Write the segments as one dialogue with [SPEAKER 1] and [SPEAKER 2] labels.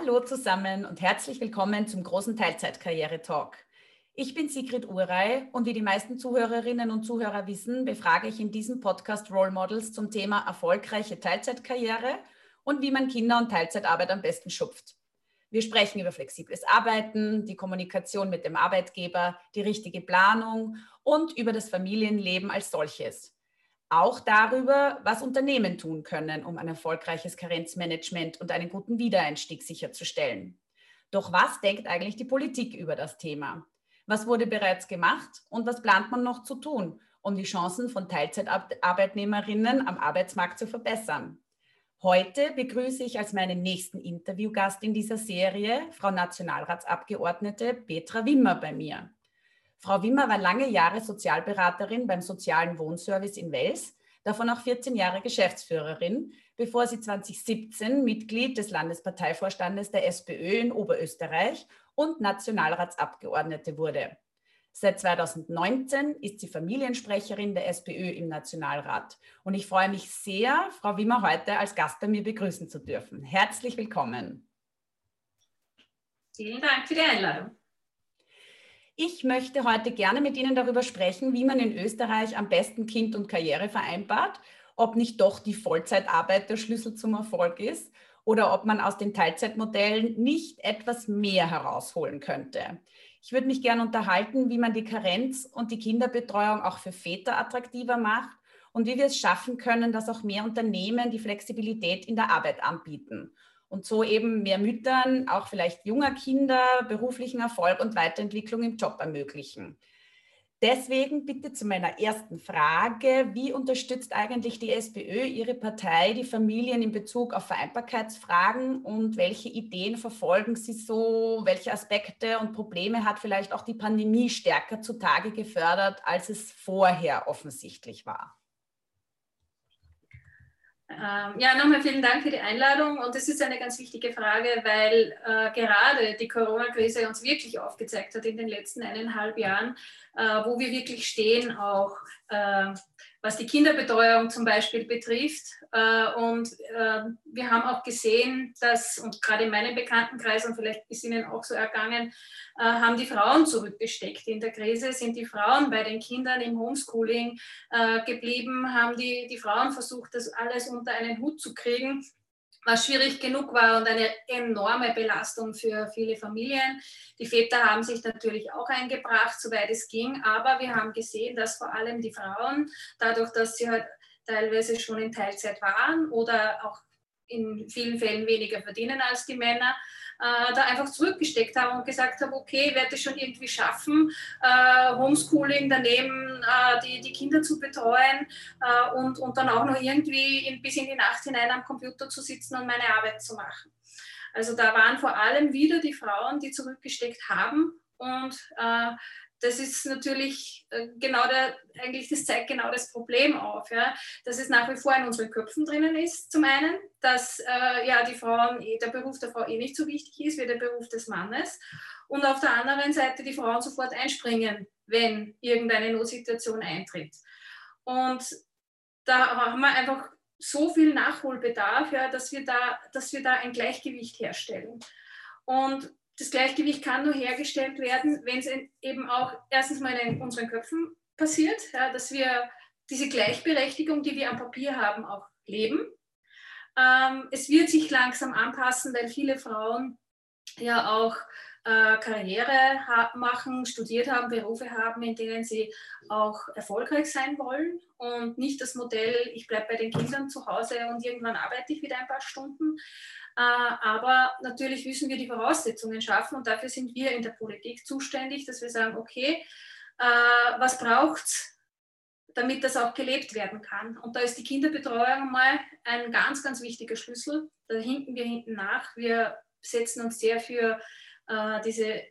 [SPEAKER 1] Hallo zusammen und herzlich willkommen zum großen Teilzeitkarriere-Talk. Ich bin Sigrid Urey und wie die meisten Zuhörerinnen und Zuhörer wissen, befrage ich in diesem Podcast Role Models zum Thema erfolgreiche Teilzeitkarriere und wie man Kinder- und Teilzeitarbeit am besten schupft. Wir sprechen über flexibles Arbeiten, die Kommunikation mit dem Arbeitgeber, die richtige Planung und über das Familienleben als solches auch darüber, was Unternehmen tun können, um ein erfolgreiches Karenzmanagement und einen guten Wiedereinstieg sicherzustellen. Doch was denkt eigentlich die Politik über das Thema? Was wurde bereits gemacht und was plant man noch zu tun, um die Chancen von Teilzeitarbeitnehmerinnen am Arbeitsmarkt zu verbessern? Heute begrüße ich als meinen nächsten Interviewgast in dieser Serie Frau Nationalratsabgeordnete Petra Wimmer bei mir. Frau Wimmer war lange Jahre Sozialberaterin beim Sozialen Wohnservice in Wels, davon auch 14 Jahre Geschäftsführerin, bevor sie 2017 Mitglied des Landesparteivorstandes der SPÖ in Oberösterreich und Nationalratsabgeordnete wurde. Seit 2019 ist sie Familiensprecherin der SPÖ im Nationalrat. Und ich freue mich sehr, Frau Wimmer heute als Gast bei mir begrüßen zu dürfen. Herzlich willkommen.
[SPEAKER 2] Vielen Dank für die Einladung.
[SPEAKER 1] Ich möchte heute gerne mit Ihnen darüber sprechen, wie man in Österreich am besten Kind und Karriere vereinbart, ob nicht doch die Vollzeitarbeit der Schlüssel zum Erfolg ist oder ob man aus den Teilzeitmodellen nicht etwas mehr herausholen könnte. Ich würde mich gerne unterhalten, wie man die Karenz und die Kinderbetreuung auch für Väter attraktiver macht und wie wir es schaffen können, dass auch mehr Unternehmen die Flexibilität in der Arbeit anbieten und so eben mehr Müttern, auch vielleicht junger Kinder, beruflichen Erfolg und Weiterentwicklung im Job ermöglichen. Deswegen bitte zu meiner ersten Frage. Wie unterstützt eigentlich die SPÖ, Ihre Partei, die Familien in Bezug auf Vereinbarkeitsfragen und welche Ideen verfolgen Sie so? Welche Aspekte und Probleme hat vielleicht auch die Pandemie stärker zutage gefördert, als es vorher offensichtlich war?
[SPEAKER 2] Ähm, ja, nochmal vielen Dank für die Einladung. Und das ist eine ganz wichtige Frage, weil äh, gerade die Corona-Krise uns wirklich aufgezeigt hat in den letzten eineinhalb Jahren, äh, wo wir wirklich stehen, auch äh, was die Kinderbetreuung zum Beispiel betrifft. Äh, und äh, wir haben auch gesehen, dass, und gerade in meinem Bekanntenkreis, und vielleicht ist Ihnen auch so ergangen, äh, haben die Frauen zurückgesteckt in der Krise, sind die Frauen bei den Kindern im Homeschooling geblieben, haben die, die Frauen versucht, das alles unter einen Hut zu kriegen was schwierig genug war und eine enorme Belastung für viele Familien. Die Väter haben sich natürlich auch eingebracht, soweit es ging, aber wir haben gesehen, dass vor allem die Frauen, dadurch, dass sie halt teilweise schon in Teilzeit waren oder auch in vielen Fällen weniger verdienen als die Männer, äh, da einfach zurückgesteckt haben und gesagt haben, okay, ich werde es schon irgendwie schaffen, äh, Homeschooling daneben äh, die, die Kinder zu betreuen äh, und, und dann auch noch irgendwie bis in die Nacht hinein am Computer zu sitzen und meine Arbeit zu machen. Also da waren vor allem wieder die Frauen, die zurückgesteckt haben und äh, das ist natürlich äh, genau der, eigentlich das zeigt genau das Problem auf, ja, dass es nach wie vor in unseren Köpfen drinnen ist, zum einen, dass äh, ja die Frauen, eh, der Beruf der Frau eh nicht so wichtig ist wie der Beruf des Mannes und auf der anderen Seite die Frauen sofort einspringen, wenn irgendeine Notsituation eintritt. Und da haben wir einfach so viel Nachholbedarf, ja, dass, wir da, dass wir da ein Gleichgewicht herstellen. Und das Gleichgewicht kann nur hergestellt werden, wenn es eben auch erstens mal in unseren Köpfen passiert, ja, dass wir diese Gleichberechtigung, die wir am Papier haben, auch leben. Ähm, es wird sich langsam anpassen, weil viele Frauen ja auch äh, Karriere machen, studiert haben, Berufe haben, in denen sie auch erfolgreich sein wollen und nicht das Modell, ich bleibe bei den Kindern zu Hause und irgendwann arbeite ich wieder ein paar Stunden, aber natürlich müssen wir die Voraussetzungen schaffen und dafür sind wir in der Politik zuständig, dass wir sagen, okay, äh, was braucht es, damit das auch gelebt werden kann. Und da ist die Kinderbetreuung mal ein ganz, ganz wichtiger Schlüssel. Da hinken wir hinten nach. Wir setzen uns sehr für äh, diese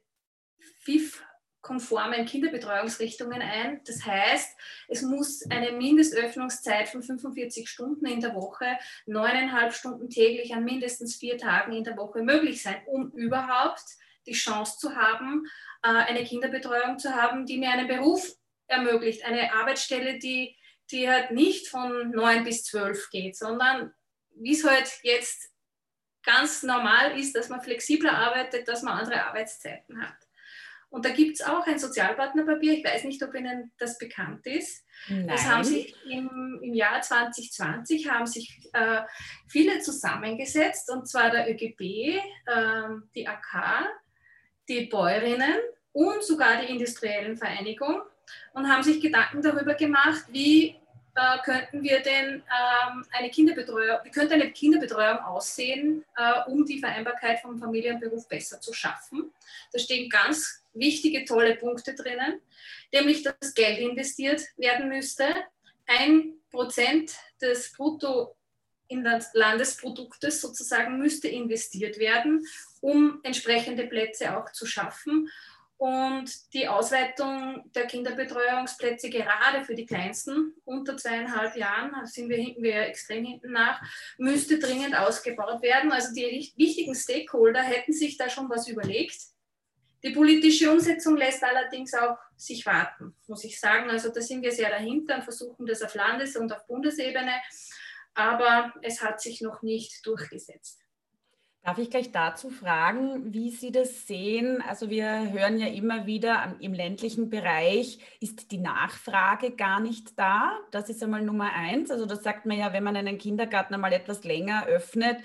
[SPEAKER 2] FIF konformen Kinderbetreuungsrichtungen ein. Das heißt, es muss eine Mindestöffnungszeit von 45 Stunden in der Woche, neuneinhalb Stunden täglich an mindestens vier Tagen in der Woche möglich sein, um überhaupt die Chance zu haben, äh, eine Kinderbetreuung zu haben, die mir einen Beruf ermöglicht, eine Arbeitsstelle, die, die halt nicht von neun bis zwölf geht, sondern wie es halt jetzt ganz normal ist, dass man flexibler arbeitet, dass man andere Arbeitszeiten hat. Und da gibt es auch ein Sozialpartnerpapier, ich weiß nicht, ob Ihnen das bekannt ist. Nein. Das haben sich im, im Jahr 2020 haben sich äh, viele zusammengesetzt, und zwar der ÖGB, äh, die AK, die Bäuerinnen und sogar die Industriellen Vereinigung und haben sich Gedanken darüber gemacht, wie äh, könnten wir denn ähm, eine Kinderbetreuung, wie könnte eine Kinderbetreuung aussehen, äh, um die Vereinbarkeit von Familie und Beruf besser zu schaffen. Da stehen ganz wichtige, tolle Punkte drinnen, nämlich dass Geld investiert werden müsste. Ein Prozent des Bruttoinlandesproduktes sozusagen müsste investiert werden, um entsprechende Plätze auch zu schaffen. Und die Ausweitung der Kinderbetreuungsplätze gerade für die Kleinsten unter zweieinhalb Jahren, da sind wir, hinten, wir extrem hinten nach, müsste dringend ausgebaut werden. Also die wichtigen Stakeholder hätten sich da schon was überlegt. Die politische Umsetzung lässt allerdings auch sich warten, muss ich sagen. Also da sind wir sehr dahinter und versuchen das auf Landes- und auf Bundesebene, aber es hat sich noch nicht durchgesetzt.
[SPEAKER 1] Darf ich gleich dazu fragen, wie Sie das sehen? Also wir hören ja immer wieder, im ländlichen Bereich ist die Nachfrage gar nicht da. Das ist einmal Nummer eins. Also das sagt man ja, wenn man einen Kindergarten einmal etwas länger öffnet,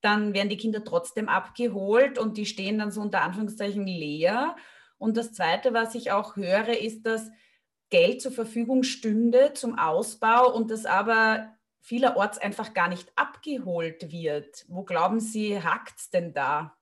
[SPEAKER 1] dann werden die Kinder trotzdem abgeholt und die stehen dann so unter Anführungszeichen leer. Und das Zweite, was ich auch höre, ist, dass Geld zur Verfügung stünde zum Ausbau und das aber vielerorts einfach gar nicht abgeholt wird. Wo glauben Sie, hakt es denn da?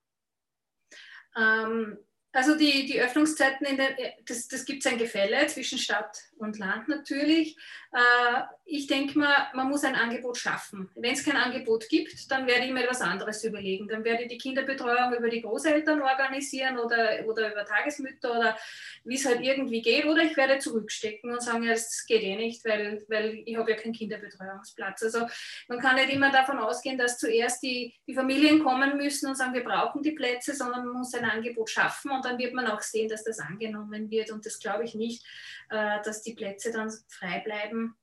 [SPEAKER 2] Ähm, also die, die Öffnungszeiten, in der, das, das gibt es ein Gefälle zwischen Stadt und Land natürlich. Äh, ich denke mal, man muss ein Angebot schaffen. Wenn es kein Angebot gibt, dann werde ich mir etwas anderes überlegen. Dann werde ich die Kinderbetreuung über die Großeltern organisieren oder, oder über Tagesmütter oder wie es halt irgendwie geht. Oder ich werde zurückstecken und sagen, ja, das geht eh nicht, weil, weil ich habe ja keinen Kinderbetreuungsplatz. Also man kann nicht immer davon ausgehen, dass zuerst die, die Familien kommen müssen und sagen, wir brauchen die Plätze, sondern man muss ein Angebot schaffen und dann wird man auch sehen, dass das angenommen wird. Und das glaube ich nicht, äh, dass die Plätze dann frei bleiben.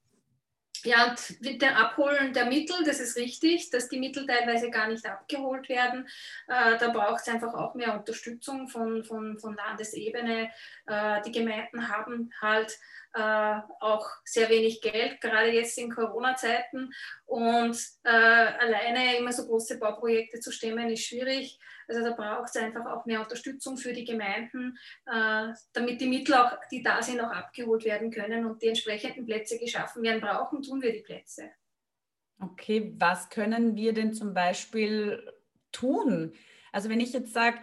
[SPEAKER 2] Ja, und mit dem Abholen der Mittel, das ist richtig, dass die Mittel teilweise gar nicht abgeholt werden. Äh, da braucht es einfach auch mehr Unterstützung von, von, von Landesebene. Äh, die Gemeinden haben halt äh, auch sehr wenig Geld, gerade jetzt in Corona-Zeiten. Und äh, alleine immer so große Bauprojekte zu stemmen, ist schwierig. Also da braucht es einfach auch mehr Unterstützung für die Gemeinden, äh, damit die Mittel, auch, die da sind, auch abgeholt werden können und die entsprechenden Plätze geschaffen werden. Brauchen tun wir die Plätze.
[SPEAKER 1] Okay, was können wir denn zum Beispiel tun? Also wenn ich jetzt sage,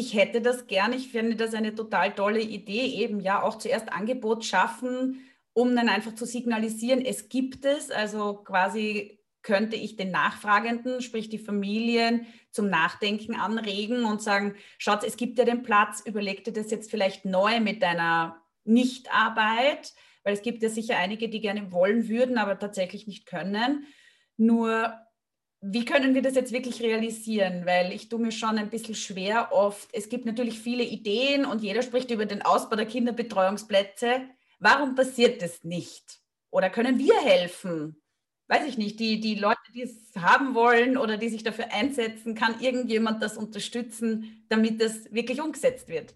[SPEAKER 1] ich hätte das gern, ich finde das eine total tolle Idee, eben ja auch zuerst Angebot schaffen, um dann einfach zu signalisieren, es gibt es, also quasi könnte ich den Nachfragenden, sprich die Familien, zum Nachdenken anregen und sagen, schaut, es gibt ja den Platz, überleg dir das jetzt vielleicht neu mit deiner Nichtarbeit, weil es gibt ja sicher einige, die gerne wollen würden, aber tatsächlich nicht können. Nur, wie können wir das jetzt wirklich realisieren? Weil ich tue mir schon ein bisschen schwer oft. Es gibt natürlich viele Ideen und jeder spricht über den Ausbau der Kinderbetreuungsplätze. Warum passiert das nicht? Oder können wir helfen? weiß ich nicht, die, die Leute, die es haben wollen oder die sich dafür einsetzen, kann irgendjemand das unterstützen, damit das wirklich umgesetzt wird?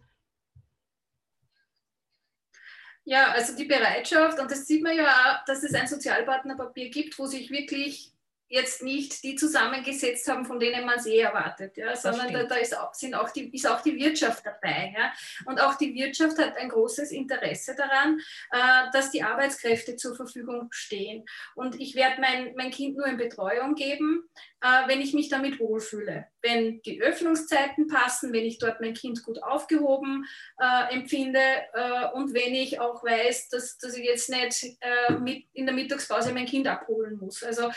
[SPEAKER 2] Ja, also die Bereitschaft, und das sieht man ja auch, dass es ein Sozialpartnerpapier gibt, wo sich wirklich jetzt nicht die zusammengesetzt haben, von denen man es eh erwartet, ja, sondern da, da, ist, auch, sind auch die, ist auch die Wirtschaft dabei. Ja. Und auch die Wirtschaft hat ein großes Interesse daran, äh, dass die Arbeitskräfte zur Verfügung stehen. Und ich werde mein, mein Kind nur in Betreuung geben, äh, wenn ich mich damit wohlfühle. Wenn die Öffnungszeiten passen, wenn ich dort mein Kind gut aufgehoben äh, empfinde äh, und wenn ich auch weiß, dass, dass ich jetzt nicht äh, mit in der Mittagspause mein Kind abholen muss. Also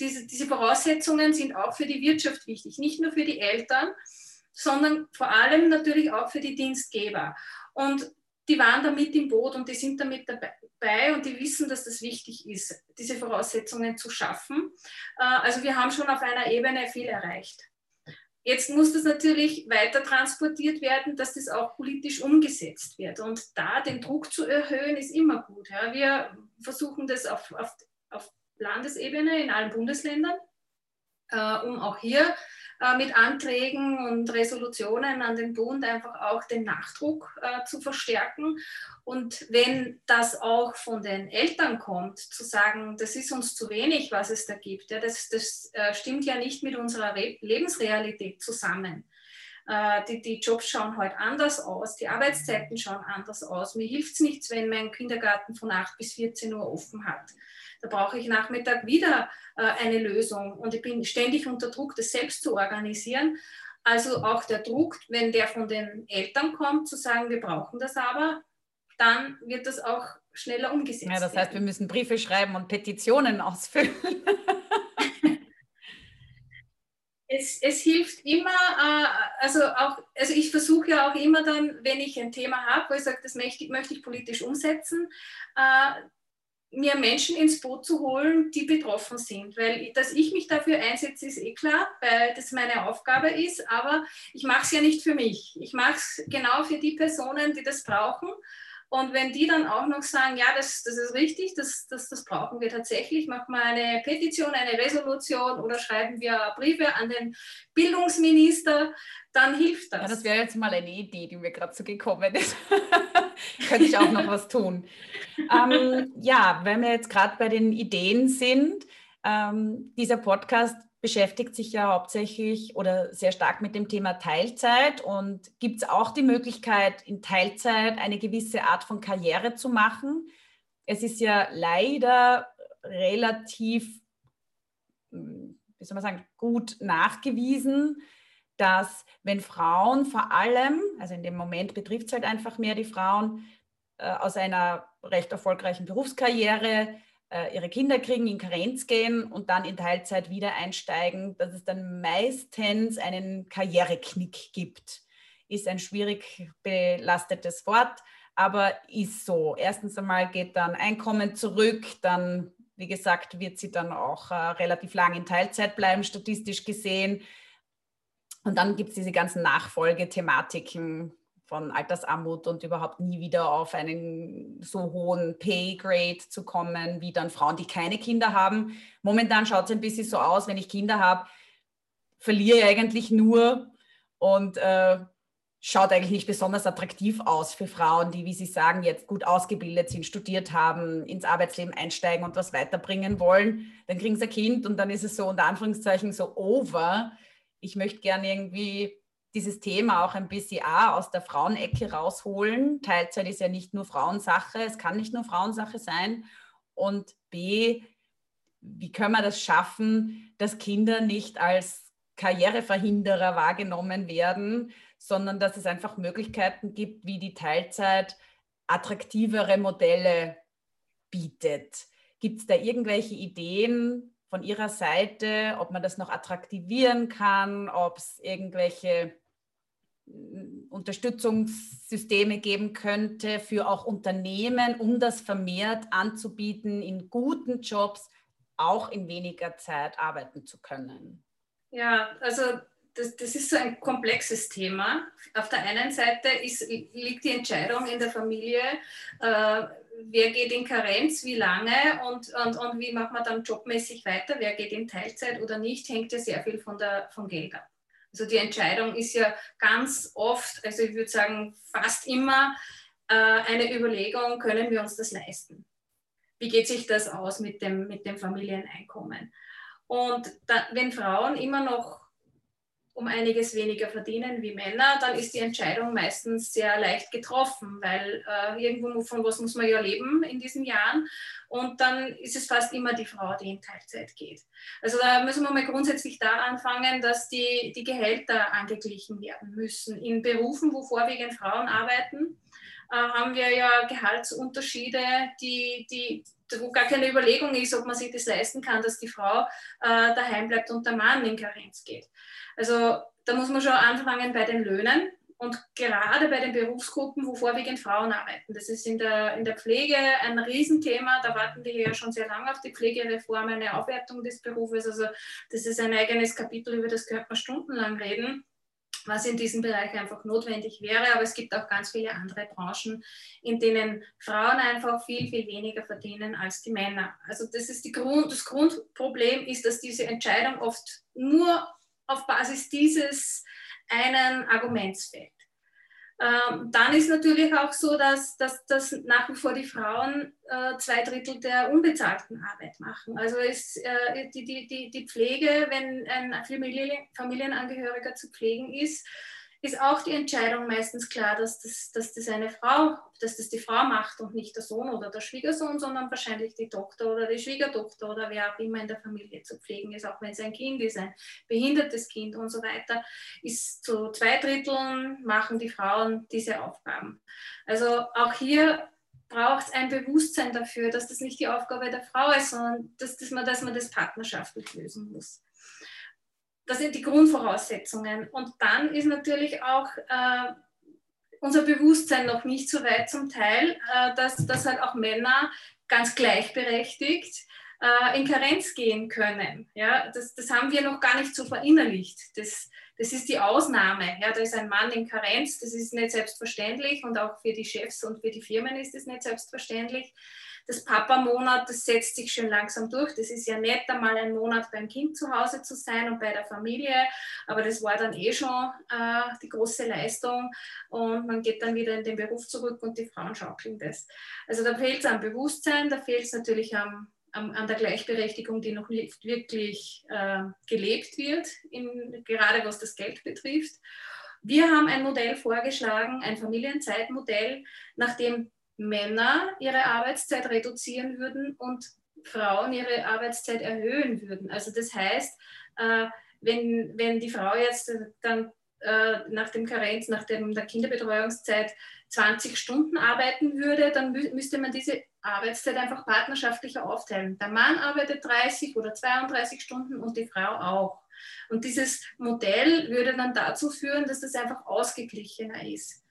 [SPEAKER 2] diese, diese Voraussetzungen sind auch für die Wirtschaft wichtig, nicht nur für die Eltern, sondern vor allem natürlich auch für die Dienstgeber. Und die waren da mit im Boot und die sind damit dabei und die wissen, dass das wichtig ist, diese Voraussetzungen zu schaffen. Äh, also wir haben schon auf einer Ebene viel erreicht. Jetzt muss das natürlich weiter transportiert werden, dass das auch politisch umgesetzt wird. Und da den Druck zu erhöhen, ist immer gut. Wir versuchen das auf, auf, auf Landesebene in allen Bundesländern äh, um auch hier äh, mit Anträgen und Resolutionen an den Bund einfach auch den Nachdruck äh, zu verstärken. Und wenn das auch von den Eltern kommt, zu sagen, das ist uns zu wenig, was es da gibt, ja, das, das äh, stimmt ja nicht mit unserer Re Lebensrealität zusammen. Äh, die, die, Jobs schauen heute anders aus, die Arbeitszeiten schauen anders aus. Mir hilft es nichts, wenn mein Kindergarten von 8 bis 14 Uhr offen hat. Da brauche ich Nachmittag wieder äh, eine Lösung und ich bin ständig unter Druck, das selbst zu organisieren. Also auch der Druck, wenn der von den Eltern kommt, zu sagen, wir brauchen das aber, dann wird das auch schneller umgesetzt.
[SPEAKER 1] Ja, das heißt, wir müssen Briefe schreiben und Petitionen ausfüllen.
[SPEAKER 2] Es, es hilft immer, äh, also auch, also ich versuche ja auch immer dann, wenn ich ein Thema habe, wo ich sage, das möchte, möchte ich politisch umsetzen, äh, mir Menschen ins Boot zu holen, die betroffen sind. Weil, dass ich mich dafür einsetze, ist eh klar, weil das meine Aufgabe ist, aber ich mache es ja nicht für mich. Ich mache es genau für die Personen, die das brauchen. Und wenn die dann auch noch sagen, ja, das, das ist richtig, das, das, das brauchen wir tatsächlich, machen wir eine Petition, eine Resolution oder schreiben wir Briefe an den Bildungsminister, dann hilft das.
[SPEAKER 1] Ja, das wäre jetzt mal eine Idee, die mir gerade so gekommen ist. Könnte ich auch noch was tun. Ähm, ja, wenn wir jetzt gerade bei den Ideen sind, ähm, dieser Podcast beschäftigt sich ja hauptsächlich oder sehr stark mit dem Thema Teilzeit und gibt es auch die Möglichkeit, in Teilzeit eine gewisse Art von Karriere zu machen. Es ist ja leider relativ, hm, wie soll man sagen, gut nachgewiesen, dass wenn Frauen vor allem, also in dem Moment betrifft es halt einfach mehr die Frauen, äh, aus einer recht erfolgreichen Berufskarriere ihre Kinder kriegen, in Karenz gehen und dann in Teilzeit wieder einsteigen, dass es dann meistens einen Karriereknick gibt. Ist ein schwierig belastetes Wort, aber ist so. Erstens einmal geht dann Einkommen zurück, dann, wie gesagt, wird sie dann auch äh, relativ lang in Teilzeit bleiben, statistisch gesehen. Und dann gibt es diese ganzen Nachfolgethematiken, von Altersarmut und überhaupt nie wieder auf einen so hohen Pay-Grade zu kommen, wie dann Frauen, die keine Kinder haben. Momentan schaut es ein bisschen so aus, wenn ich Kinder habe, verliere ich eigentlich nur und äh, schaut eigentlich nicht besonders attraktiv aus für Frauen, die, wie Sie sagen, jetzt gut ausgebildet sind, studiert haben, ins Arbeitsleben einsteigen und was weiterbringen wollen. Dann kriegen sie ein Kind und dann ist es so unter Anführungszeichen so over. Ich möchte gerne irgendwie dieses Thema auch ein bisschen aus der Frauenecke rausholen. Teilzeit ist ja nicht nur Frauensache, es kann nicht nur Frauensache sein. Und B, wie können wir das schaffen, dass Kinder nicht als Karriereverhinderer wahrgenommen werden, sondern dass es einfach Möglichkeiten gibt, wie die Teilzeit attraktivere Modelle bietet. Gibt es da irgendwelche Ideen von Ihrer Seite, ob man das noch attraktivieren kann, ob es irgendwelche Unterstützungssysteme geben könnte für auch Unternehmen, um das vermehrt anzubieten, in guten Jobs auch in weniger Zeit arbeiten zu können?
[SPEAKER 2] Ja, also das, das ist so ein komplexes Thema. Auf der einen Seite ist, liegt die Entscheidung in der Familie, äh, wer geht in Karenz, wie lange und, und, und wie macht man dann jobmäßig weiter, wer geht in Teilzeit oder nicht, hängt ja sehr viel von der, vom Geld ab. Also die Entscheidung ist ja ganz oft, also ich würde sagen fast immer äh, eine Überlegung, können wir uns das leisten? Wie geht sich das aus mit dem, mit dem Familieneinkommen? Und da, wenn Frauen immer noch um einiges weniger verdienen wie Männer, dann ist die Entscheidung meistens sehr leicht getroffen, weil äh, irgendwo von was muss man ja leben in diesen Jahren. Und dann ist es fast immer die Frau, die in Teilzeit geht. Also da müssen wir mal grundsätzlich daran fangen, dass die, die Gehälter angeglichen werden müssen. In Berufen, wo vorwiegend Frauen arbeiten, haben wir ja Gehaltsunterschiede, die, die, wo gar keine Überlegung ist, ob man sich das leisten kann, dass die Frau äh, daheim bleibt und der Mann in Karenz geht. Also da muss man schon anfangen bei den Löhnen und gerade bei den Berufsgruppen, wo vorwiegend Frauen arbeiten. Das ist in der, in der Pflege ein Riesenthema. Da warten wir ja schon sehr lange auf die Pflegereform, eine Aufwertung des Berufes. Also das ist ein eigenes Kapitel, über das könnte man stundenlang reden. Was in diesem Bereich einfach notwendig wäre. Aber es gibt auch ganz viele andere Branchen, in denen Frauen einfach viel, viel weniger verdienen als die Männer. Also das ist die Grund, das Grundproblem ist, dass diese Entscheidung oft nur auf Basis dieses einen Arguments fällt. Ähm, dann ist natürlich auch so, dass, dass, dass nach wie vor die Frauen äh, zwei Drittel der unbezahlten Arbeit machen. Also ist äh, die, die, die, die Pflege, wenn ein Familienangehöriger zu pflegen ist, ist auch die Entscheidung meistens klar, dass das, dass das eine Frau, dass das die Frau macht und nicht der Sohn oder der Schwiegersohn, sondern wahrscheinlich die Tochter oder die Schwiegertochter oder wer auch immer in der Familie zu pflegen ist, auch wenn es ein Kind ist, ein behindertes Kind und so weiter, ist zu zwei Dritteln machen die Frauen diese Aufgaben. Also auch hier braucht es ein Bewusstsein dafür, dass das nicht die Aufgabe der Frau ist, sondern dass, dass, man, dass man das partnerschaftlich lösen muss. Das sind die Grundvoraussetzungen. Und dann ist natürlich auch äh, unser Bewusstsein noch nicht so weit zum Teil, äh, dass, dass halt auch Männer ganz gleichberechtigt äh, in Karenz gehen können. Ja, das, das haben wir noch gar nicht so verinnerlicht. Das, das ist die Ausnahme. Ja, da ist ein Mann in Karenz, das ist nicht selbstverständlich und auch für die Chefs und für die Firmen ist es nicht selbstverständlich das Papa-Monat, das setzt sich schon langsam durch. Das ist ja nett, einmal einen Monat beim Kind zu Hause zu sein und bei der Familie, aber das war dann eh schon äh, die große Leistung und man geht dann wieder in den Beruf zurück und die Frauen schaukeln das. Also da fehlt es am Bewusstsein, da fehlt es natürlich am, an der Gleichberechtigung, die noch nicht wirklich äh, gelebt wird, in, gerade was das Geld betrifft. Wir haben ein Modell vorgeschlagen, ein Familienzeitmodell, nach dem Männer ihre Arbeitszeit reduzieren würden und Frauen ihre Arbeitszeit erhöhen würden. Also das heißt, äh, wenn, wenn die Frau jetzt dann äh, nach dem Karenz, nach dem, der Kinderbetreuungszeit 20 Stunden arbeiten würde, dann mü müsste man diese Arbeitszeit einfach partnerschaftlicher aufteilen. Der Mann arbeitet 30 oder 32 Stunden und die Frau auch. Und dieses Modell würde dann dazu führen, dass das einfach ausgeglichener ist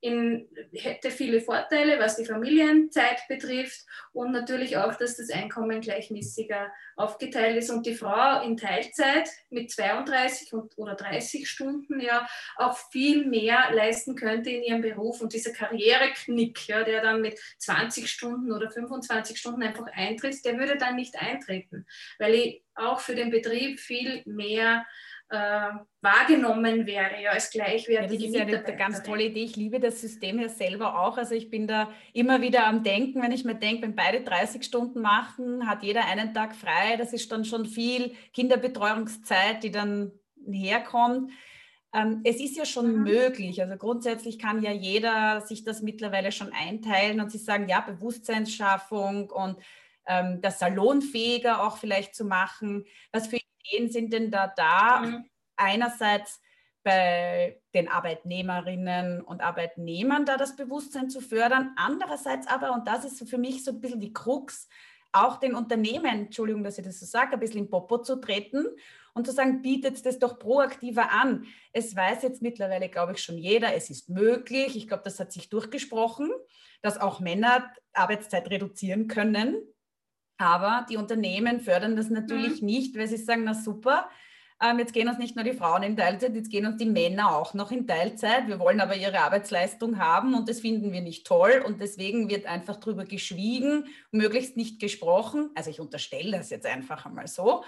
[SPEAKER 2] in, hätte viele Vorteile, was die Familienzeit betrifft und natürlich auch, dass das Einkommen gleichmäßiger aufgeteilt ist und die Frau in Teilzeit mit 32 oder 30 Stunden ja auch viel mehr leisten könnte in ihrem Beruf und dieser Karriereknick, ja, der dann mit 20 Stunden oder 25 Stunden einfach eintritt, der würde dann nicht eintreten, weil ich auch für den Betrieb viel mehr äh, wahrgenommen wäre, ja, als gleichwertige
[SPEAKER 1] ja, Das ist ja eine ganz tolle Idee. Ich liebe das System ja selber auch. Also ich bin da immer wieder am Denken, wenn ich mir denke, wenn beide 30 Stunden machen, hat jeder einen Tag frei. Das ist dann schon viel Kinderbetreuungszeit, die dann herkommt. Ähm, es ist ja schon mhm. möglich. Also grundsätzlich kann ja jeder sich das mittlerweile schon einteilen und sich sagen, ja, Bewusstseinsschaffung und ähm, das salonfähiger auch vielleicht zu machen. Was für Ideen sind denn da da? Mhm. Einerseits bei den Arbeitnehmerinnen und Arbeitnehmern da das Bewusstsein zu fördern, andererseits aber, und das ist für mich so ein bisschen die Krux, auch den Unternehmen, Entschuldigung, dass ich das so sage, ein bisschen in Popo zu treten und zu sagen, bietet das doch proaktiver an. Es weiß jetzt mittlerweile, glaube ich, schon jeder, es ist möglich. Ich glaube, das hat sich durchgesprochen, dass auch Männer Arbeitszeit reduzieren können. Aber die Unternehmen fördern das natürlich mhm. nicht, weil sie sagen, na super, ähm, jetzt gehen uns nicht nur die Frauen in Teilzeit, jetzt gehen uns die Männer auch noch in Teilzeit. Wir wollen aber ihre Arbeitsleistung haben und das finden wir nicht toll und deswegen wird einfach darüber geschwiegen, möglichst nicht gesprochen. Also ich unterstelle das jetzt einfach einmal so,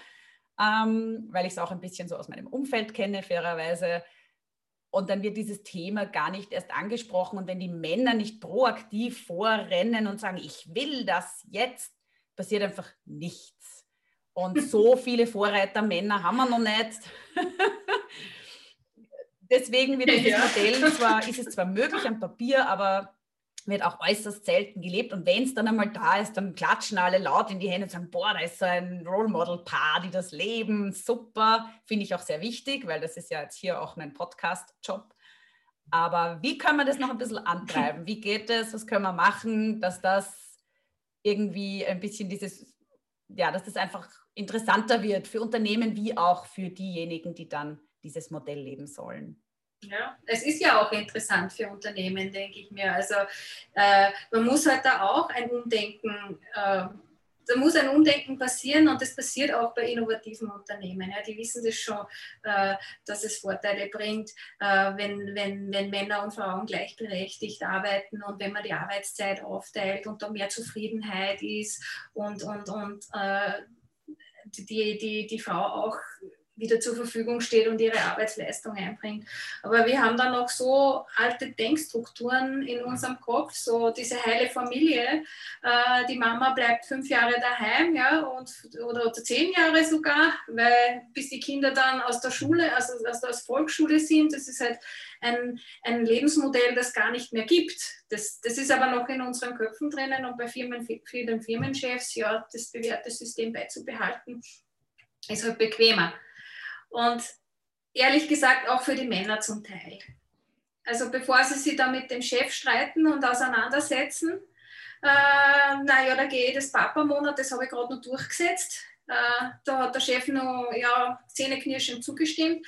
[SPEAKER 1] ähm, weil ich es auch ein bisschen so aus meinem Umfeld kenne, fairerweise. Und dann wird dieses Thema gar nicht erst angesprochen. Und wenn die Männer nicht proaktiv vorrennen und sagen, ich will das jetzt, passiert einfach nichts. Und so viele Vorreitermänner haben wir noch nicht. Deswegen wird dieses ja. Modell zwar, ist es zwar möglich am Papier, aber wird auch äußerst selten gelebt. Und wenn es dann einmal da ist, dann klatschen alle laut in die Hände und sagen, boah, da ist so ein Role Model Paar, die das leben, super. Finde ich auch sehr wichtig, weil das ist ja jetzt hier auch mein Podcast-Job. Aber wie können wir das noch ein bisschen antreiben? Wie geht es? Was können wir machen, dass das irgendwie ein bisschen dieses, ja, dass das einfach interessanter wird für Unternehmen wie auch für diejenigen, die dann dieses Modell leben sollen.
[SPEAKER 2] Ja, es ist ja auch interessant für Unternehmen, denke ich mir. Also äh, man muss halt da auch ein Umdenken äh, da muss ein Umdenken passieren und das passiert auch bei innovativen Unternehmen. Ja. Die wissen das schon, äh, dass es Vorteile bringt, äh, wenn, wenn, wenn Männer und Frauen gleichberechtigt arbeiten und wenn man die Arbeitszeit aufteilt und da mehr Zufriedenheit ist und, und, und äh, die, die, die Frau auch wieder zur Verfügung steht und ihre Arbeitsleistung einbringt. Aber wir haben dann noch so alte Denkstrukturen in unserem Kopf, so diese heile Familie. Äh, die Mama bleibt fünf Jahre daheim, ja, und, oder, oder zehn Jahre sogar, weil bis die Kinder dann aus der Schule, also aus der Volksschule sind, das ist halt ein, ein Lebensmodell, das gar nicht mehr gibt. Das, das ist aber noch in unseren Köpfen drinnen und bei Firmen, vielen Firmenchefs, ja, das bewährte System beizubehalten, ist halt bequemer. Und ehrlich gesagt auch für die Männer zum Teil. Also bevor sie sich da mit dem Chef streiten und auseinandersetzen, äh, naja, da gehe ich das Papa-Monat, das habe ich gerade noch durchgesetzt. Äh, da hat der Chef noch ja, zähneknirschend zugestimmt.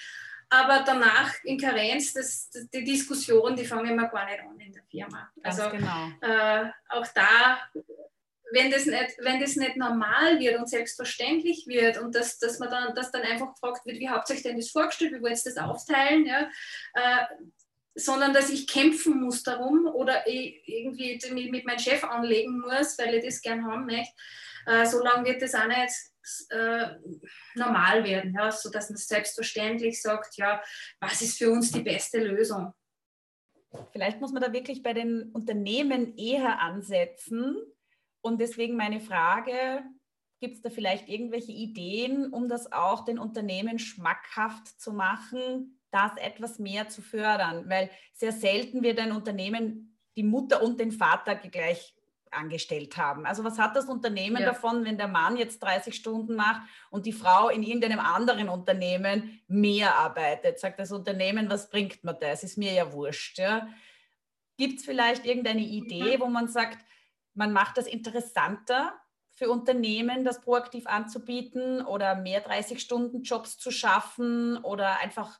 [SPEAKER 2] Aber danach in Karenz, das, die Diskussion, die fangen wir gar nicht an in der Firma. Also genau. äh, auch da wenn das nicht, wenn das nicht normal wird und selbstverständlich wird und dass, dass man dann, dass dann einfach gefragt wird, wie habt ihr euch denn das vorgestellt, wie wollt ihr das aufteilen, ja, äh, sondern dass ich kämpfen muss darum oder irgendwie mit meinem Chef anlegen muss, weil ich das gern haben möchte, äh, so lange wird das auch nicht äh, normal werden, ja, sodass man selbstverständlich sagt, ja, was ist für uns die beste Lösung.
[SPEAKER 1] Vielleicht muss man da wirklich bei den Unternehmen eher ansetzen, und deswegen meine Frage, gibt es da vielleicht irgendwelche Ideen, um das auch den Unternehmen schmackhaft zu machen, das etwas mehr zu fördern? Weil sehr selten wird ein Unternehmen die Mutter und den Vater gleich angestellt haben. Also was hat das Unternehmen ja. davon, wenn der Mann jetzt 30 Stunden macht und die Frau in irgendeinem anderen Unternehmen mehr arbeitet? Sagt das Unternehmen, was bringt mir das? Ist mir ja wurscht. Ja? Gibt es vielleicht irgendeine Idee, mhm. wo man sagt, man macht das interessanter für Unternehmen, das proaktiv anzubieten oder mehr 30-Stunden-Jobs zu schaffen oder einfach,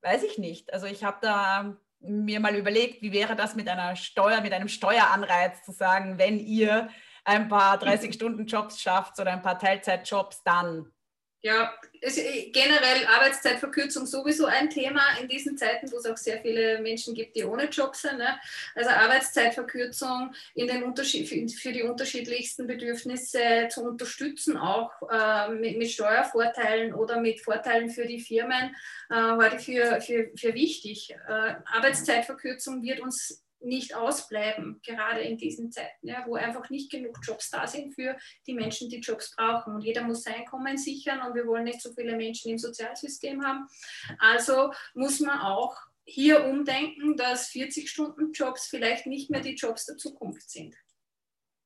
[SPEAKER 1] weiß ich nicht. Also ich habe da mir mal überlegt, wie wäre das mit einer Steuer, mit einem Steueranreiz zu sagen, wenn ihr ein paar 30-Stunden-Jobs schafft oder ein paar Teilzeitjobs, dann
[SPEAKER 2] ja, ist generell Arbeitszeitverkürzung sowieso ein Thema in diesen Zeiten, wo es auch sehr viele Menschen gibt, die ohne Job sind. Ne? Also Arbeitszeitverkürzung in den Unterschied, für die unterschiedlichsten Bedürfnisse zu unterstützen, auch äh, mit, mit, Steuervorteilen oder mit Vorteilen für die Firmen, äh, halte ich für, für, für wichtig. Äh, Arbeitszeitverkürzung wird uns nicht ausbleiben, gerade in diesen Zeiten, ja, wo einfach nicht genug Jobs da sind für die Menschen, die Jobs brauchen. Und jeder muss sein Einkommen sichern und wir wollen nicht so viele Menschen im Sozialsystem haben. Also muss man auch hier umdenken, dass 40-Stunden-Jobs vielleicht nicht mehr die Jobs der Zukunft sind.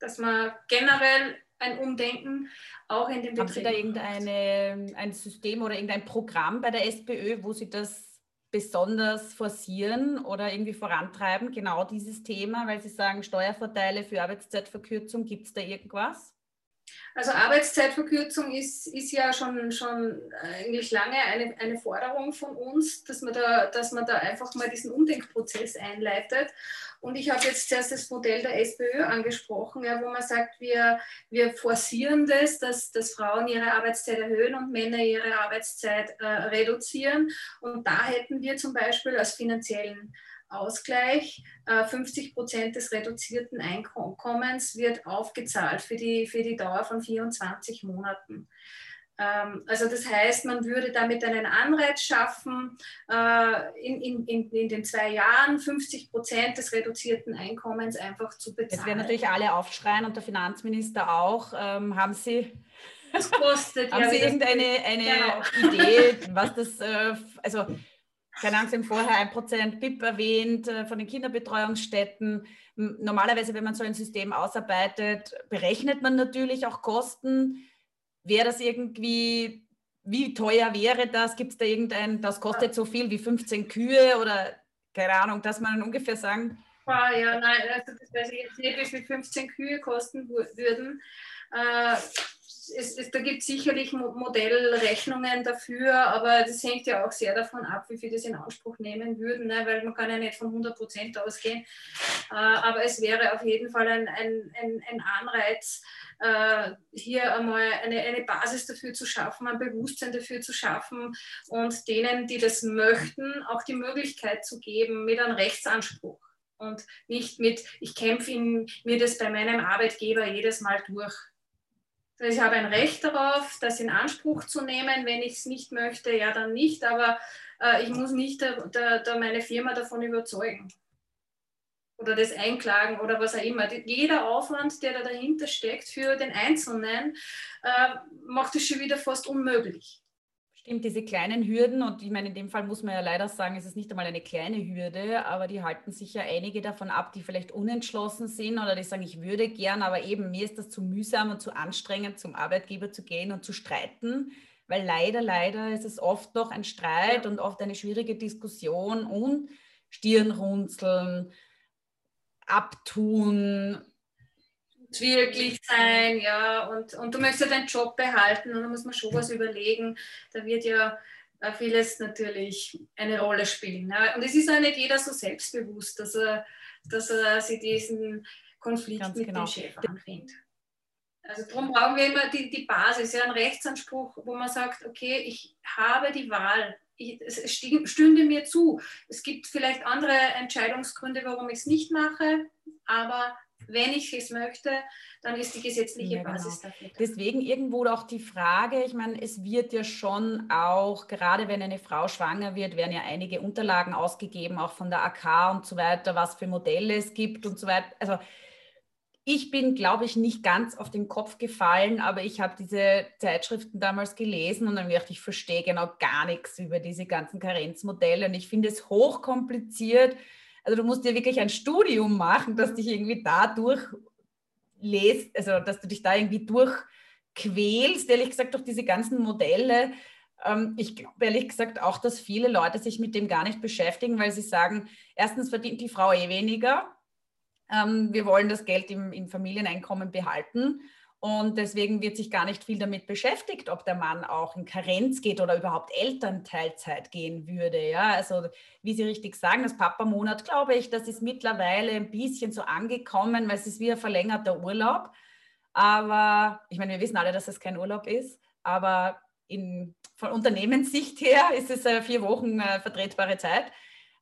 [SPEAKER 2] Dass man generell ein Umdenken auch in den
[SPEAKER 1] Betrieben Haben Sie da irgendein System oder irgendein Programm bei der SPÖ, wo Sie das besonders forcieren oder irgendwie vorantreiben, genau dieses Thema, weil Sie sagen, Steuervorteile für Arbeitszeitverkürzung, gibt es da irgendwas?
[SPEAKER 2] Also Arbeitszeitverkürzung ist, ist ja schon, schon eigentlich lange eine, eine Forderung von uns, dass man, da, dass man da einfach mal diesen Umdenkprozess einleitet. Und ich habe jetzt zuerst das Modell der SPÖ angesprochen, ja, wo man sagt, wir, wir forcieren das, dass, dass Frauen ihre Arbeitszeit erhöhen und Männer ihre Arbeitszeit äh, reduzieren. Und da hätten wir zum Beispiel als finanziellen Ausgleich. 50 äh, Prozent des reduzierten Einkommens wird aufgezahlt für die, für die Dauer von 24 Monaten. Ähm, also das heißt, man würde damit einen Anreiz schaffen, äh, in, in, in, in den zwei Jahren 50 Prozent des reduzierten Einkommens einfach zu bezahlen.
[SPEAKER 1] Jetzt werden natürlich alle aufschreien und der Finanzminister auch. Ähm, haben Sie,
[SPEAKER 2] das kostet,
[SPEAKER 1] haben ja, Sie irgendeine eine genau. Idee, was das, äh, also keine Ahnung, Sie haben vorher ein Prozent BIP erwähnt äh, von den Kinderbetreuungsstätten. Normalerweise, wenn man so ein System ausarbeitet, berechnet man natürlich auch Kosten. Wäre das irgendwie, wie teuer wäre das? Gibt es da irgendein, das kostet so viel wie 15 Kühe oder keine Ahnung, dass man ungefähr sagen?
[SPEAKER 2] Ah, ja, nein, also das weiß ich jetzt nicht, wie viel 15 Kühe kosten würden. Äh, es, es, da gibt es sicherlich Modellrechnungen dafür, aber das hängt ja auch sehr davon ab, wie viel das in Anspruch nehmen würden, ne? weil man kann ja nicht von 100 Prozent ausgehen. Äh, aber es wäre auf jeden Fall ein, ein, ein, ein Anreiz, äh, hier einmal eine, eine Basis dafür zu schaffen, ein Bewusstsein dafür zu schaffen und denen, die das möchten, auch die Möglichkeit zu geben mit einem Rechtsanspruch und nicht mit, ich kämpfe mir das bei meinem Arbeitgeber jedes Mal durch. Ich habe ein Recht darauf, das in Anspruch zu nehmen. Wenn ich es nicht möchte, ja, dann nicht. Aber äh, ich muss nicht da, da, da meine Firma davon überzeugen oder das Einklagen oder was auch immer. Jeder Aufwand, der da dahinter steckt für den Einzelnen, äh, macht es schon wieder fast unmöglich.
[SPEAKER 1] Stimmt, diese kleinen Hürden, und ich meine, in dem Fall muss man ja leider sagen, es ist nicht einmal eine kleine Hürde, aber die halten sich ja einige davon ab, die vielleicht unentschlossen sind oder die sagen, ich würde gern, aber eben mir ist das zu mühsam und zu anstrengend, zum Arbeitgeber zu gehen und zu streiten, weil leider, leider ist es oft noch ein Streit ja. und oft eine schwierige Diskussion und Stirnrunzeln, Abtun,
[SPEAKER 2] wirklich sein, ja, und, und du möchtest ja deinen Job behalten und da muss man schon was überlegen. Da wird ja äh, vieles natürlich eine Rolle spielen. Und es ist auch nicht jeder so selbstbewusst, dass er, dass er sich diesen Konflikt Ganz mit genau. dem Chef anfängt. Also darum brauchen wir immer die, die Basis, ja, einen Rechtsanspruch, wo man sagt, okay, ich habe die Wahl, ich, es stünde mir zu. Es gibt vielleicht andere Entscheidungsgründe, warum ich es nicht mache, aber wenn ich es möchte, dann ist die gesetzliche ja, genau. Basis dafür.
[SPEAKER 1] Deswegen irgendwo auch die Frage, ich meine, es wird ja schon auch, gerade wenn eine Frau schwanger wird, werden ja einige Unterlagen ausgegeben, auch von der AK und so weiter, was für Modelle es gibt und so weiter. Also ich bin, glaube ich, nicht ganz auf den Kopf gefallen, aber ich habe diese Zeitschriften damals gelesen und dann dachte ich, verstehe genau gar nichts über diese ganzen Karenzmodelle und ich finde es hochkompliziert also du musst dir wirklich ein Studium machen, dass dich irgendwie da durchlässt, also dass du dich da irgendwie durchquälst, ehrlich gesagt, durch diese ganzen Modelle. Ähm, ich glaube ehrlich gesagt auch, dass viele Leute sich mit dem gar nicht beschäftigen, weil sie sagen, erstens verdient die Frau eh weniger. Ähm, wir wollen das Geld im, im Familieneinkommen behalten. Und deswegen wird sich gar nicht viel damit beschäftigt, ob der Mann auch in Karenz geht oder überhaupt Elternteilzeit gehen würde. Ja, also wie Sie richtig sagen, das Papa-Monat, glaube ich, das ist mittlerweile ein bisschen so angekommen, weil es ist wie ein verlängerter Urlaub. Aber ich meine, wir wissen alle, dass es kein Urlaub ist. Aber in, von Unternehmenssicht her ist es äh, vier Wochen äh, vertretbare Zeit.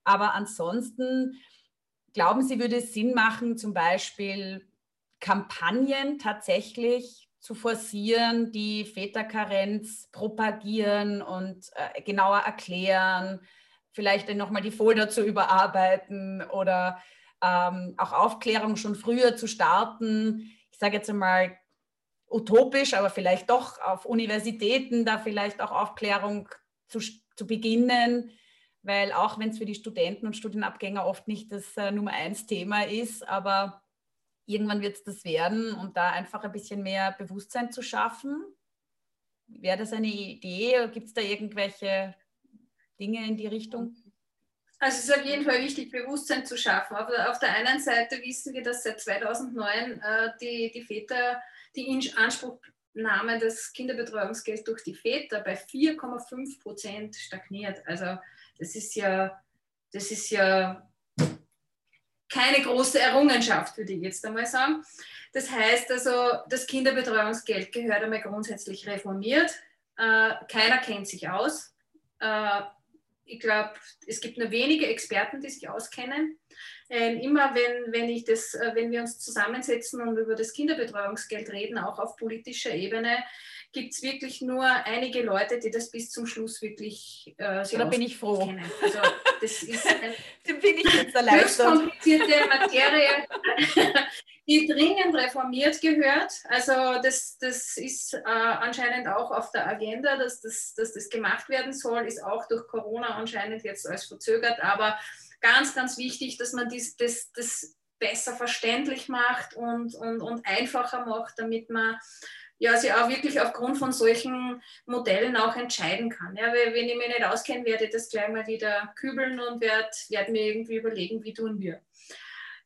[SPEAKER 1] Aber ansonsten glauben Sie, würde es Sinn machen, zum Beispiel Kampagnen tatsächlich zu forcieren, die Väterkarenz propagieren und äh, genauer erklären, vielleicht nochmal die Folder zu überarbeiten oder ähm, auch Aufklärung schon früher zu starten. Ich sage jetzt einmal utopisch, aber vielleicht doch auf Universitäten da vielleicht auch Aufklärung zu, zu beginnen, weil auch wenn es für die Studenten und Studienabgänger oft nicht das äh, Nummer eins Thema ist, aber irgendwann wird es das werden und da einfach ein bisschen mehr Bewusstsein zu schaffen. Wäre das eine Idee? Gibt es da irgendwelche Dinge in die Richtung?
[SPEAKER 2] Also es ist auf jeden Fall wichtig, Bewusstsein zu schaffen. Auf der, auf der einen Seite wissen wir, dass seit 2009 äh, die, die Väter die Inanspruchnahme des Kinderbetreuungsgelds durch die Väter bei 4,5 Prozent stagniert. Also das ist ja, das ist ja keine große Errungenschaft, würde ich jetzt einmal sagen. Das heißt also, das Kinderbetreuungsgeld gehört einmal grundsätzlich reformiert. Äh, keiner kennt sich aus. Äh, ich glaube, es gibt nur wenige Experten, die sich auskennen. Ähm, immer wenn, wenn, ich das, äh, wenn wir uns zusammensetzen und über das Kinderbetreuungsgeld reden, auch auf politischer Ebene, gibt es wirklich nur einige Leute, die das bis zum Schluss wirklich
[SPEAKER 1] äh, Da bin ich froh.
[SPEAKER 2] Kennen. Also das ist eine
[SPEAKER 1] bin ich jetzt erleichtert.
[SPEAKER 2] komplizierte Materie, die dringend reformiert gehört. Also das, das ist äh, anscheinend auch auf der Agenda, dass das, dass das gemacht werden soll, ist auch durch Corona anscheinend jetzt als verzögert, aber ganz, ganz wichtig, dass man dies, das, das besser verständlich macht und, und, und einfacher macht, damit man ja, sich auch wirklich aufgrund von solchen Modellen auch entscheiden kann. Ja, weil wenn ich mich nicht auskenne, werde ich das gleich mal wieder kübeln und werde werd mir irgendwie überlegen, wie tun wir.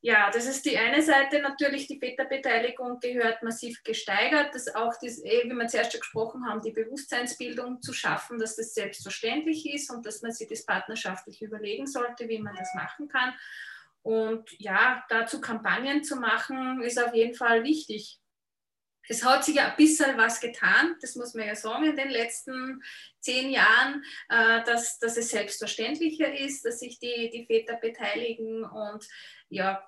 [SPEAKER 2] Ja, das ist die eine Seite. Natürlich, die Väterbeteiligung gehört massiv gesteigert. Das auch, das, eh, wie wir zuerst schon gesprochen haben, die Bewusstseinsbildung zu schaffen, dass das selbstverständlich ist und dass man sich das partnerschaftlich überlegen sollte, wie man das machen kann. Und ja, dazu Kampagnen zu machen, ist auf jeden Fall wichtig. Es hat sich ja ein bisschen was getan, das muss man ja sagen, in den letzten zehn Jahren, äh, dass, dass es selbstverständlicher ist, dass sich die, die Väter beteiligen und ja,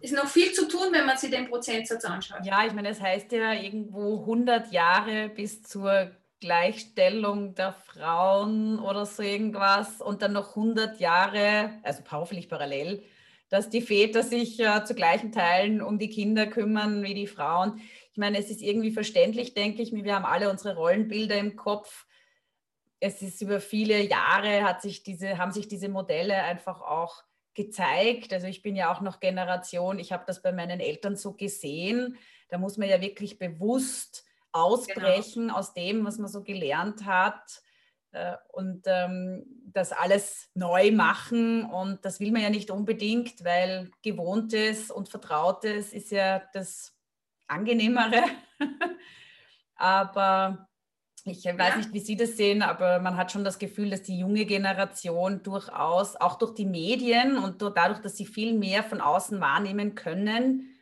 [SPEAKER 2] ist noch viel zu tun, wenn man sich den Prozentsatz anschaut.
[SPEAKER 1] Ja, ich meine, es das heißt ja irgendwo 100 Jahre bis zur Gleichstellung der Frauen oder so irgendwas und dann noch 100 Jahre, also hoffentlich parallel, dass die Väter sich äh, zu gleichen Teilen um die Kinder kümmern wie die Frauen. Ich meine, es ist irgendwie verständlich, denke ich. Wir haben alle unsere Rollenbilder im Kopf. Es ist über viele Jahre hat sich diese, haben sich diese Modelle einfach auch gezeigt. Also ich bin ja auch noch Generation, ich habe das bei meinen Eltern so gesehen. Da muss man ja wirklich bewusst ausbrechen genau. aus dem, was man so gelernt hat äh, und ähm, das alles neu machen. Und das will man ja nicht unbedingt, weil gewohntes und vertrautes ist ja das angenehmere. Aber ich weiß ja. nicht, wie Sie das sehen, aber man hat schon das Gefühl, dass die junge Generation durchaus, auch durch die Medien und dadurch, dass sie viel mehr von außen wahrnehmen können,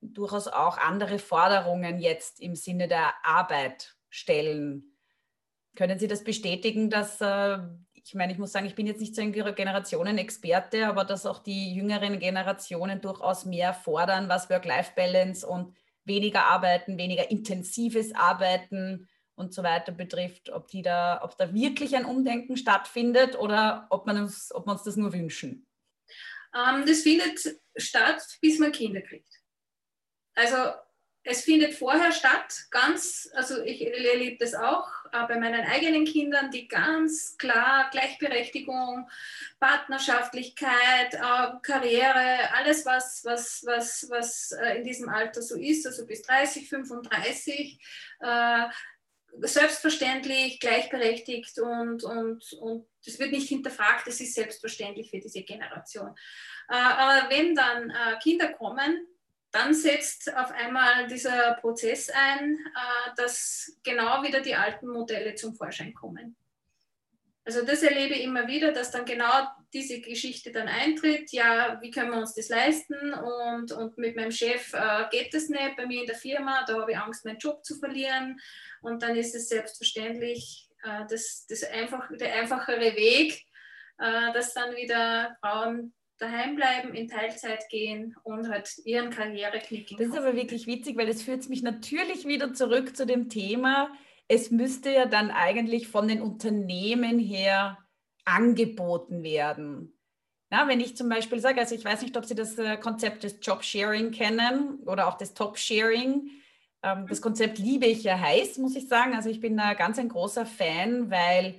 [SPEAKER 1] durchaus auch andere Forderungen jetzt im Sinne der Arbeit stellen. Können Sie das bestätigen, dass, äh, ich meine, ich muss sagen, ich bin jetzt nicht so ein Generationenexperte, aber dass auch die jüngeren Generationen durchaus mehr fordern, was Work-Life-Balance und weniger arbeiten, weniger intensives Arbeiten, und so weiter betrifft, ob, die da, ob da wirklich ein Umdenken stattfindet oder ob, man uns, ob wir uns das nur wünschen?
[SPEAKER 2] Ähm, das findet statt, bis man Kinder kriegt. Also es findet vorher statt, ganz, also ich erlebe das auch äh, bei meinen eigenen Kindern, die ganz klar Gleichberechtigung, Partnerschaftlichkeit, äh, Karriere, alles, was, was, was, was äh, in diesem Alter so ist, also bis 30, 35, äh, selbstverständlich, gleichberechtigt und, und, und das wird nicht hinterfragt, das ist selbstverständlich für diese Generation. Äh, aber wenn dann äh, Kinder kommen, dann setzt auf einmal dieser Prozess ein, äh, dass genau wieder die alten Modelle zum Vorschein kommen. Also das erlebe ich immer wieder, dass dann genau diese Geschichte dann eintritt. Ja, wie können wir uns das leisten? Und, und mit meinem Chef äh, geht das nicht. Bei mir in der Firma, da habe ich Angst, meinen Job zu verlieren. Und dann ist es selbstverständlich äh, das, das einfach, der einfachere Weg, dass dann wieder Frauen daheim bleiben, in Teilzeit gehen und halt ihren Karriereknick.
[SPEAKER 1] Das ist aber wirklich witzig, weil es führt mich natürlich wieder zurück zu dem Thema, es müsste ja dann eigentlich von den Unternehmen her angeboten werden. Na, wenn ich zum Beispiel sage, also ich weiß nicht, ob Sie das äh, Konzept des Job-Sharing kennen oder auch des Top-Sharing. Ähm, das Konzept liebe ich ja heiß, muss ich sagen. Also ich bin da ganz ein großer Fan, weil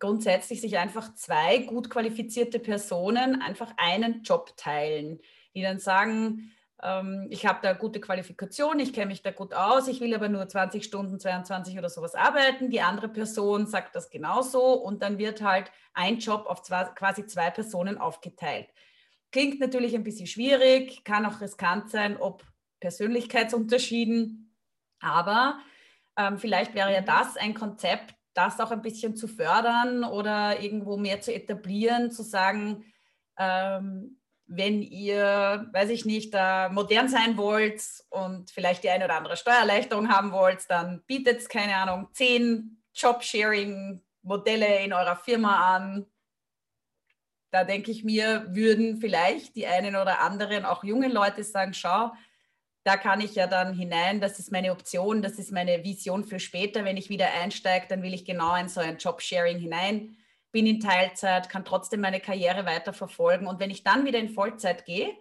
[SPEAKER 1] grundsätzlich sich einfach zwei gut qualifizierte Personen einfach einen Job teilen, die dann sagen, ähm, ich habe da gute Qualifikation, ich kenne mich da gut aus, ich will aber nur 20 Stunden, 22 oder sowas arbeiten. Die andere Person sagt das genauso und dann wird halt ein Job auf zwei, quasi zwei Personen aufgeteilt. Klingt natürlich ein bisschen schwierig, kann auch riskant sein, ob Persönlichkeitsunterschieden, aber ähm, vielleicht wäre ja das ein Konzept, das auch ein bisschen zu fördern oder irgendwo mehr zu etablieren, zu sagen, ähm, wenn ihr, weiß ich nicht, äh, modern sein wollt und vielleicht die eine oder andere Steuererleichterung haben wollt, dann bietet, keine Ahnung, zehn Job-Sharing-Modelle in eurer Firma an. Da denke ich mir, würden vielleicht die einen oder anderen, auch junge Leute sagen, schau, da kann ich ja dann hinein, das ist meine Option, das ist meine Vision für später. Wenn ich wieder einsteige, dann will ich genau in so ein Job-Sharing hinein bin in Teilzeit, kann trotzdem meine Karriere weiter verfolgen. Und wenn ich dann wieder in Vollzeit gehe,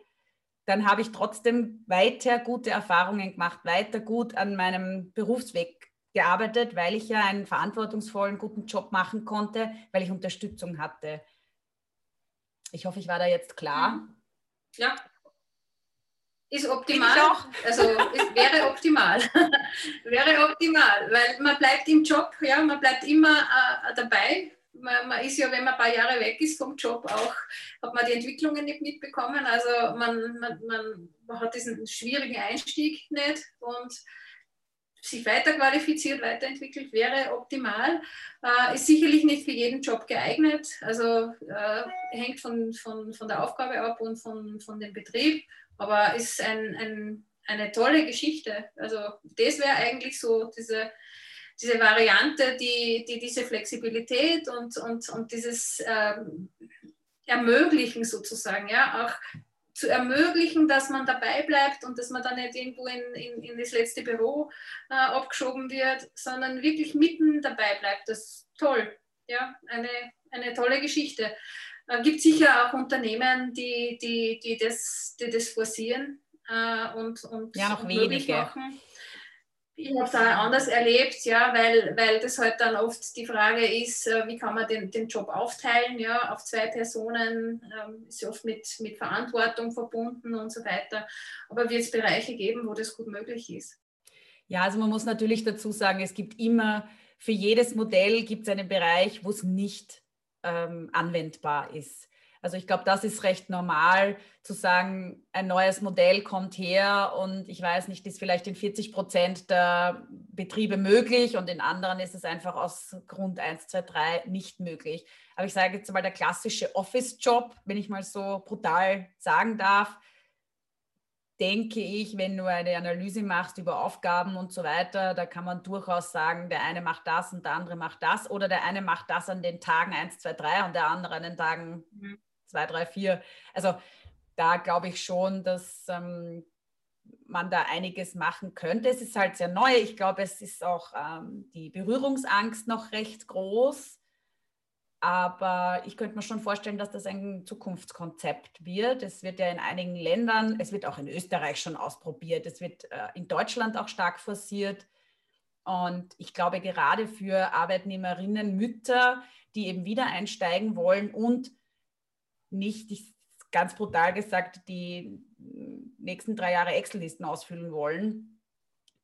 [SPEAKER 1] dann habe ich trotzdem weiter gute Erfahrungen gemacht, weiter gut an meinem Berufsweg gearbeitet, weil ich ja einen verantwortungsvollen, guten Job machen konnte, weil ich Unterstützung hatte. Ich hoffe, ich war da jetzt klar.
[SPEAKER 2] Ja. Ist optimal. Also es wäre optimal. wäre optimal, weil man bleibt im Job, ja, man bleibt immer äh, dabei man, man, ist ja, wenn man ein paar Jahre weg ist vom Job, auch hat man die Entwicklungen nicht mitbekommen. Also man, man, man hat diesen schwierigen Einstieg nicht und sich weiter qualifiziert, weiterentwickelt, wäre optimal. Äh, ist sicherlich nicht für jeden Job geeignet, also äh, hängt von, von, von der Aufgabe ab und von, von dem Betrieb, aber ist ein, ein, eine tolle Geschichte. Also das wäre eigentlich so diese, diese Variante, die, die diese Flexibilität und, und, und dieses ähm, Ermöglichen sozusagen, ja, auch zu ermöglichen, dass man dabei bleibt und dass man dann nicht irgendwo in, in, in das letzte Büro äh, abgeschoben wird, sondern wirklich mitten dabei bleibt. Das ist toll. Ja, eine, eine tolle Geschichte. Es äh, gibt sicher auch Unternehmen, die, die, die, das, die das forcieren äh, und, und,
[SPEAKER 1] ja, noch
[SPEAKER 2] und
[SPEAKER 1] wenige.
[SPEAKER 2] machen ich habe es auch anders erlebt, ja, weil, weil das halt dann oft die Frage ist, äh, wie kann man den, den Job aufteilen, ja, auf zwei Personen, ähm, ist oft mit, mit Verantwortung verbunden und so weiter. Aber wird es Bereiche geben, wo das gut möglich ist?
[SPEAKER 1] Ja, also man muss natürlich dazu sagen, es gibt immer, für jedes Modell gibt es einen Bereich, wo es nicht ähm, anwendbar ist. Also ich glaube, das ist recht normal zu sagen, ein neues Modell kommt her und ich weiß nicht, ist vielleicht in 40 Prozent der Betriebe möglich und in anderen ist es einfach aus Grund 1, 2, 3 nicht möglich. Aber ich sage jetzt mal, der klassische Office-Job, wenn ich mal so brutal sagen darf, denke ich, wenn du eine Analyse machst über Aufgaben und so weiter, da kann man durchaus sagen, der eine macht das und der andere macht das oder der eine macht das an den Tagen 1, 2, 3 und der andere an den Tagen mhm zwei, drei, vier. Also da glaube ich schon, dass ähm, man da einiges machen könnte. Es ist halt sehr neu. Ich glaube, es ist auch ähm, die Berührungsangst noch recht groß. Aber ich könnte mir schon vorstellen, dass das ein Zukunftskonzept wird. Es wird ja in einigen Ländern, es wird auch in Österreich schon ausprobiert, es wird äh, in Deutschland auch stark forciert. Und ich glaube, gerade für Arbeitnehmerinnen, Mütter, die eben wieder einsteigen wollen und nicht, ich, ganz brutal gesagt, die nächsten drei Jahre Excel-Listen ausfüllen wollen.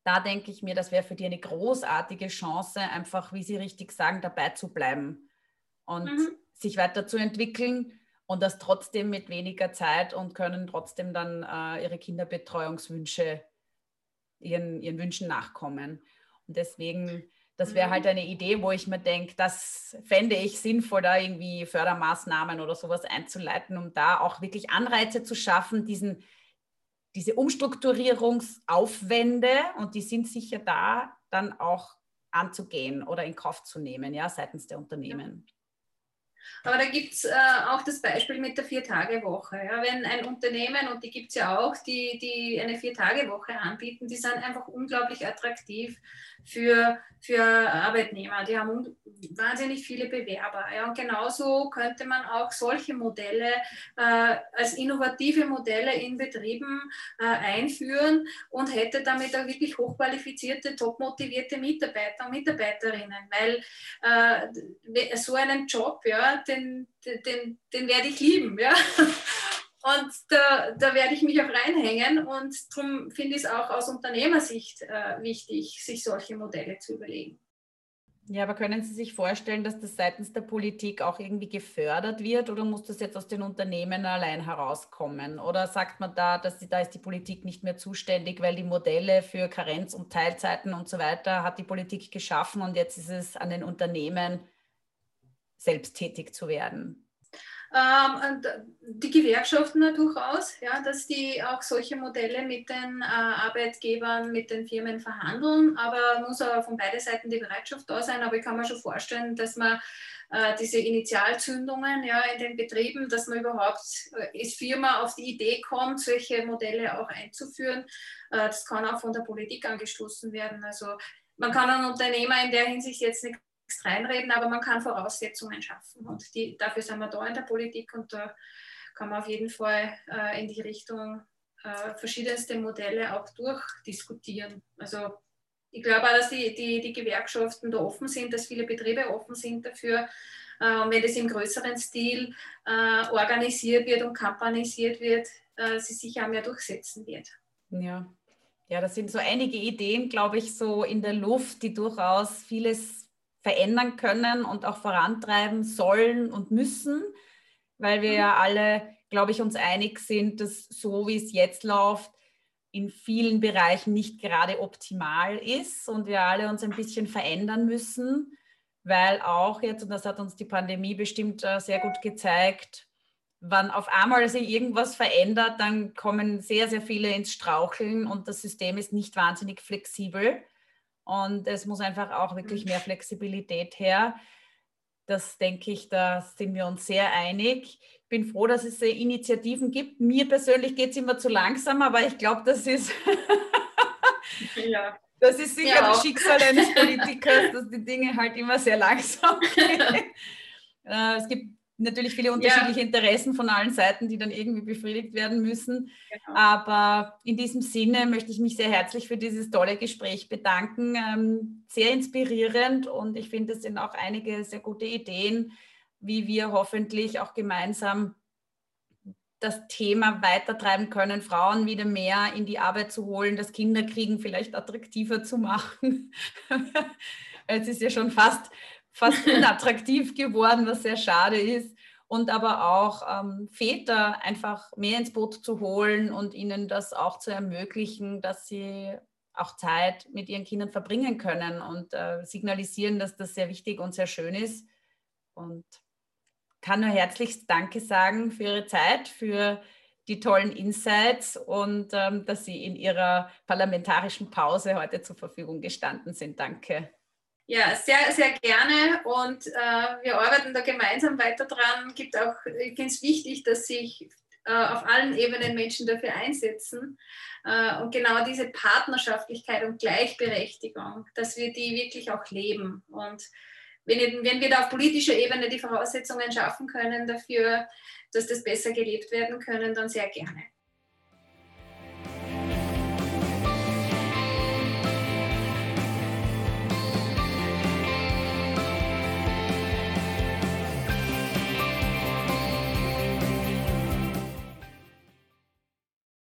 [SPEAKER 1] Da denke ich mir, das wäre für die eine großartige Chance, einfach, wie Sie richtig sagen, dabei zu bleiben und mhm. sich weiterzuentwickeln und das trotzdem mit weniger Zeit und können trotzdem dann äh, ihre Kinderbetreuungswünsche, ihren, ihren Wünschen nachkommen. Und deswegen das wäre halt mhm. eine Idee, wo ich mir denke, das fände ich sinnvoll, da irgendwie Fördermaßnahmen oder sowas einzuleiten, um da auch wirklich Anreize zu schaffen, diesen, diese Umstrukturierungsaufwände, und die sind sicher da, dann auch anzugehen oder in Kauf zu nehmen, ja, seitens der Unternehmen.
[SPEAKER 2] Aber da gibt es äh, auch das Beispiel mit der Vier-Tage-Woche. Ja, wenn ein Unternehmen, und die gibt es ja auch, die, die eine Vier-Tage-Woche anbieten, die sind einfach unglaublich attraktiv für, für Arbeitnehmer. Die haben wahnsinnig viele Bewerber. Ja, und genauso könnte man auch solche Modelle äh, als innovative Modelle in Betrieben äh, einführen und hätte damit auch wirklich hochqualifizierte, topmotivierte Mitarbeiter und Mitarbeiterinnen. Weil äh, so einen Job, ja, den, den, den werde ich lieben. Ja? Und da, da werde ich mich auch reinhängen und darum finde ich es auch aus Unternehmersicht äh, wichtig, sich solche Modelle zu überlegen.
[SPEAKER 1] Ja, aber können Sie sich vorstellen, dass das seitens der Politik auch irgendwie gefördert wird oder muss das jetzt aus den Unternehmen allein herauskommen? Oder sagt man da, dass die, da ist die Politik nicht mehr zuständig, weil die Modelle für Karenz- und Teilzeiten und so weiter hat die Politik geschaffen und jetzt ist es an den Unternehmen, selbst tätig zu werden?
[SPEAKER 2] Ähm, die Gewerkschaften durchaus, ja, dass die auch solche Modelle mit den äh, Arbeitgebern, mit den Firmen verhandeln, aber muss auch von beiden Seiten die Bereitschaft da sein. Aber ich kann mir schon vorstellen, dass man äh, diese Initialzündungen ja, in den Betrieben, dass man überhaupt äh, als Firma auf die Idee kommt, solche Modelle auch einzuführen. Äh, das kann auch von der Politik angestoßen werden. Also man kann einen Unternehmer in der Hinsicht jetzt nicht reinreden, aber man kann Voraussetzungen schaffen. Und die, dafür sind wir da in der Politik und da kann man auf jeden Fall äh, in die Richtung äh, verschiedenste Modelle auch durchdiskutieren. Also ich glaube auch, dass die, die, die Gewerkschaften da offen sind, dass viele Betriebe offen sind dafür. Äh, und wenn das im größeren Stil äh, organisiert wird und kampanisiert wird, äh, sie sich auch mehr durchsetzen wird.
[SPEAKER 1] Ja. Ja, das sind so einige Ideen, glaube ich, so in der Luft, die durchaus vieles verändern können und auch vorantreiben sollen und müssen, weil wir mhm. ja alle, glaube ich, uns einig sind, dass so wie es jetzt läuft, in vielen Bereichen nicht gerade optimal ist und wir alle uns ein bisschen verändern müssen, weil auch jetzt, und das hat uns die Pandemie bestimmt äh, sehr gut gezeigt, wann auf einmal sich irgendwas verändert, dann kommen sehr, sehr viele ins Straucheln und das System ist nicht wahnsinnig flexibel. Und es muss einfach auch wirklich mehr Flexibilität her. Das denke ich, da sind wir uns sehr einig bin froh, dass es Initiativen gibt. Mir persönlich geht es immer zu langsam, aber ich glaube, das ist, ja. das ist sicher ja, das Schicksal eines Politikers, dass die Dinge halt immer sehr langsam gehen. Äh, es gibt natürlich viele unterschiedliche ja. Interessen von allen Seiten, die dann irgendwie befriedigt werden müssen. Genau. Aber in diesem Sinne möchte ich mich sehr herzlich für dieses tolle Gespräch bedanken. Ähm, sehr inspirierend und ich finde, es sind auch einige sehr gute Ideen, wie wir hoffentlich auch gemeinsam das Thema weitertreiben können, Frauen wieder mehr in die Arbeit zu holen, das Kinderkriegen vielleicht attraktiver zu machen. es ist ja schon fast, fast unattraktiv geworden, was sehr schade ist. Und aber auch ähm, Väter einfach mehr ins Boot zu holen und ihnen das auch zu ermöglichen, dass sie auch Zeit mit ihren Kindern verbringen können und äh, signalisieren, dass das sehr wichtig und sehr schön ist. Und kann nur herzlichst Danke sagen für Ihre Zeit, für die tollen Insights und ähm, dass Sie in Ihrer parlamentarischen Pause heute zur Verfügung gestanden sind. Danke.
[SPEAKER 2] Ja, sehr, sehr gerne und äh, wir arbeiten da gemeinsam weiter dran. Gibt auch, ich finde es wichtig, dass sich äh, auf allen Ebenen Menschen dafür einsetzen. Äh, und genau diese Partnerschaftlichkeit und Gleichberechtigung, dass wir die wirklich auch leben. Und wenn, wenn wir da auf politischer Ebene die Voraussetzungen schaffen können dafür, dass das besser gelebt werden können, dann sehr gerne.